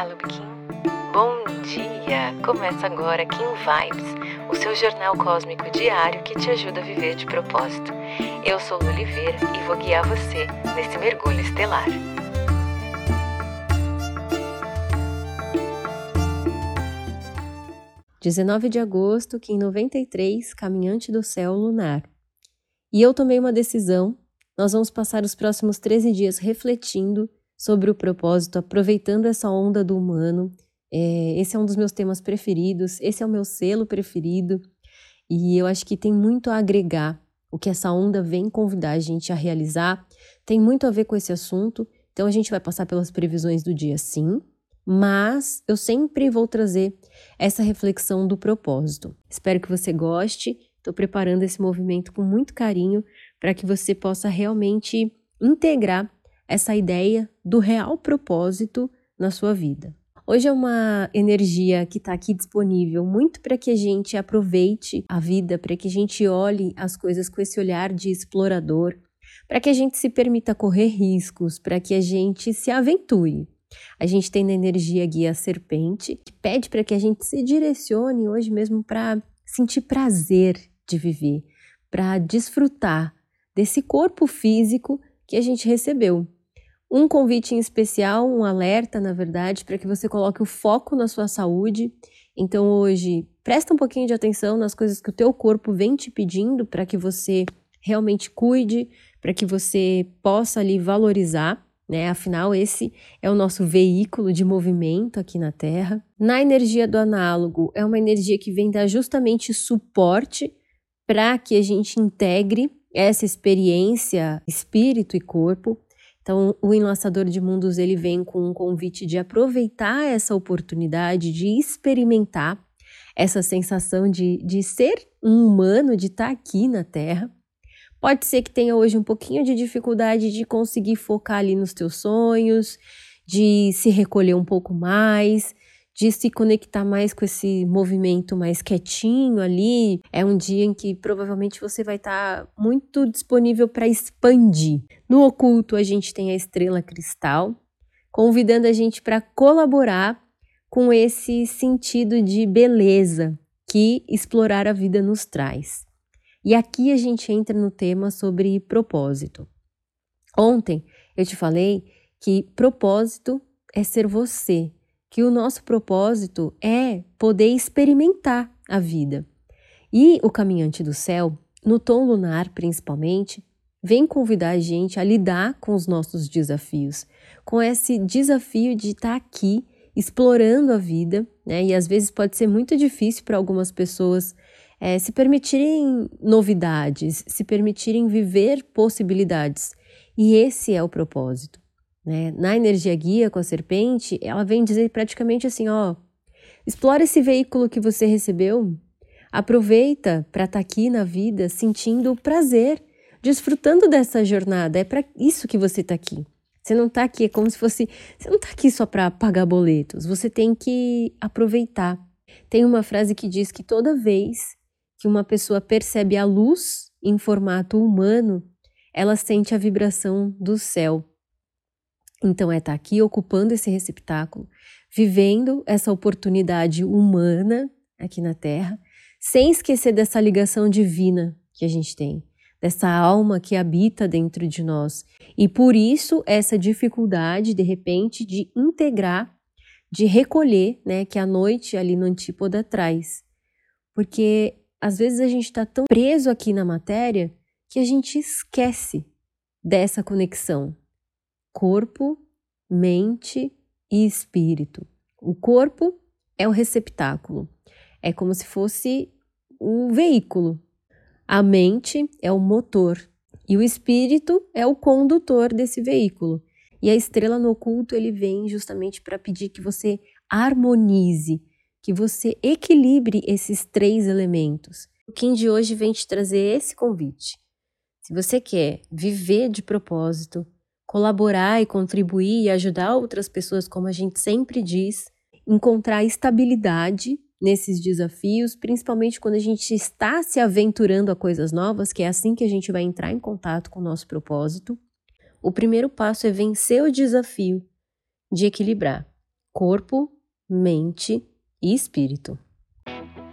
Fala, Kim. Bom dia! Começa agora Kim Vibes, o seu jornal cósmico diário que te ajuda a viver de propósito. Eu sou Lu Oliveira e vou guiar você nesse mergulho estelar. Dezenove de agosto, Kim 93, Caminhante do Céu Lunar. E eu tomei uma decisão. Nós vamos passar os próximos 13 dias refletindo sobre o propósito, aproveitando essa onda do humano. É, esse é um dos meus temas preferidos, esse é o meu selo preferido, e eu acho que tem muito a agregar o que essa onda vem convidar a gente a realizar. Tem muito a ver com esse assunto, então a gente vai passar pelas previsões do dia sim, mas eu sempre vou trazer essa reflexão do propósito. Espero que você goste. Estou preparando esse movimento com muito carinho para que você possa realmente integrar essa ideia do real propósito na sua vida. Hoje é uma energia que está aqui disponível muito para que a gente aproveite a vida, para que a gente olhe as coisas com esse olhar de explorador, para que a gente se permita correr riscos, para que a gente se aventure. A gente tem na energia guia serpente, que pede para que a gente se direcione hoje mesmo para sentir prazer de viver, para desfrutar desse corpo físico que a gente recebeu um convite em especial, um alerta, na verdade, para que você coloque o foco na sua saúde. Então, hoje, presta um pouquinho de atenção nas coisas que o teu corpo vem te pedindo para que você realmente cuide, para que você possa ali valorizar, né? Afinal, esse é o nosso veículo de movimento aqui na Terra. Na energia do análogo, é uma energia que vem dar justamente suporte para que a gente integre essa experiência espírito e corpo então, o Enlaçador de Mundos ele vem com um convite de aproveitar essa oportunidade de experimentar essa sensação de, de ser um humano, de estar aqui na Terra. Pode ser que tenha hoje um pouquinho de dificuldade de conseguir focar ali nos teus sonhos, de se recolher um pouco mais, de se conectar mais com esse movimento mais quietinho ali. É um dia em que provavelmente você vai estar tá muito disponível para expandir. No oculto, a gente tem a estrela cristal, convidando a gente para colaborar com esse sentido de beleza que explorar a vida nos traz. E aqui a gente entra no tema sobre propósito. Ontem eu te falei que propósito é ser você, que o nosso propósito é poder experimentar a vida. E o caminhante do céu, no tom lunar principalmente, vem convidar a gente a lidar com os nossos desafios, com esse desafio de estar aqui explorando a vida, né? E às vezes pode ser muito difícil para algumas pessoas é, se permitirem novidades, se permitirem viver possibilidades. E esse é o propósito. Né? Na energia guia com a serpente, ela vem dizer praticamente assim: ó, explora esse veículo que você recebeu, aproveita para estar tá aqui na vida sentindo prazer, desfrutando dessa jornada. É para isso que você está aqui. Você não está aqui, é como se fosse. Você não está aqui só para pagar boletos, você tem que aproveitar. Tem uma frase que diz que toda vez que uma pessoa percebe a luz em formato humano, ela sente a vibração do céu. Então, é estar tá aqui ocupando esse receptáculo, vivendo essa oportunidade humana aqui na Terra, sem esquecer dessa ligação divina que a gente tem, dessa alma que habita dentro de nós. E por isso, essa dificuldade, de repente, de integrar, de recolher, né, que a noite ali no Antípoda traz. Porque às vezes a gente está tão preso aqui na matéria que a gente esquece dessa conexão, corpo, mente e espírito. O corpo é o receptáculo, é como se fosse o veículo. A mente é o motor e o espírito é o condutor desse veículo. E a estrela no oculto ele vem justamente para pedir que você harmonize, que você equilibre esses três elementos. O Kim de hoje vem te trazer esse convite. Se você quer viver de propósito, colaborar e contribuir e ajudar outras pessoas, como a gente sempre diz, encontrar estabilidade nesses desafios, principalmente quando a gente está se aventurando a coisas novas, que é assim que a gente vai entrar em contato com o nosso propósito. O primeiro passo é vencer o desafio de equilibrar corpo, mente e espírito.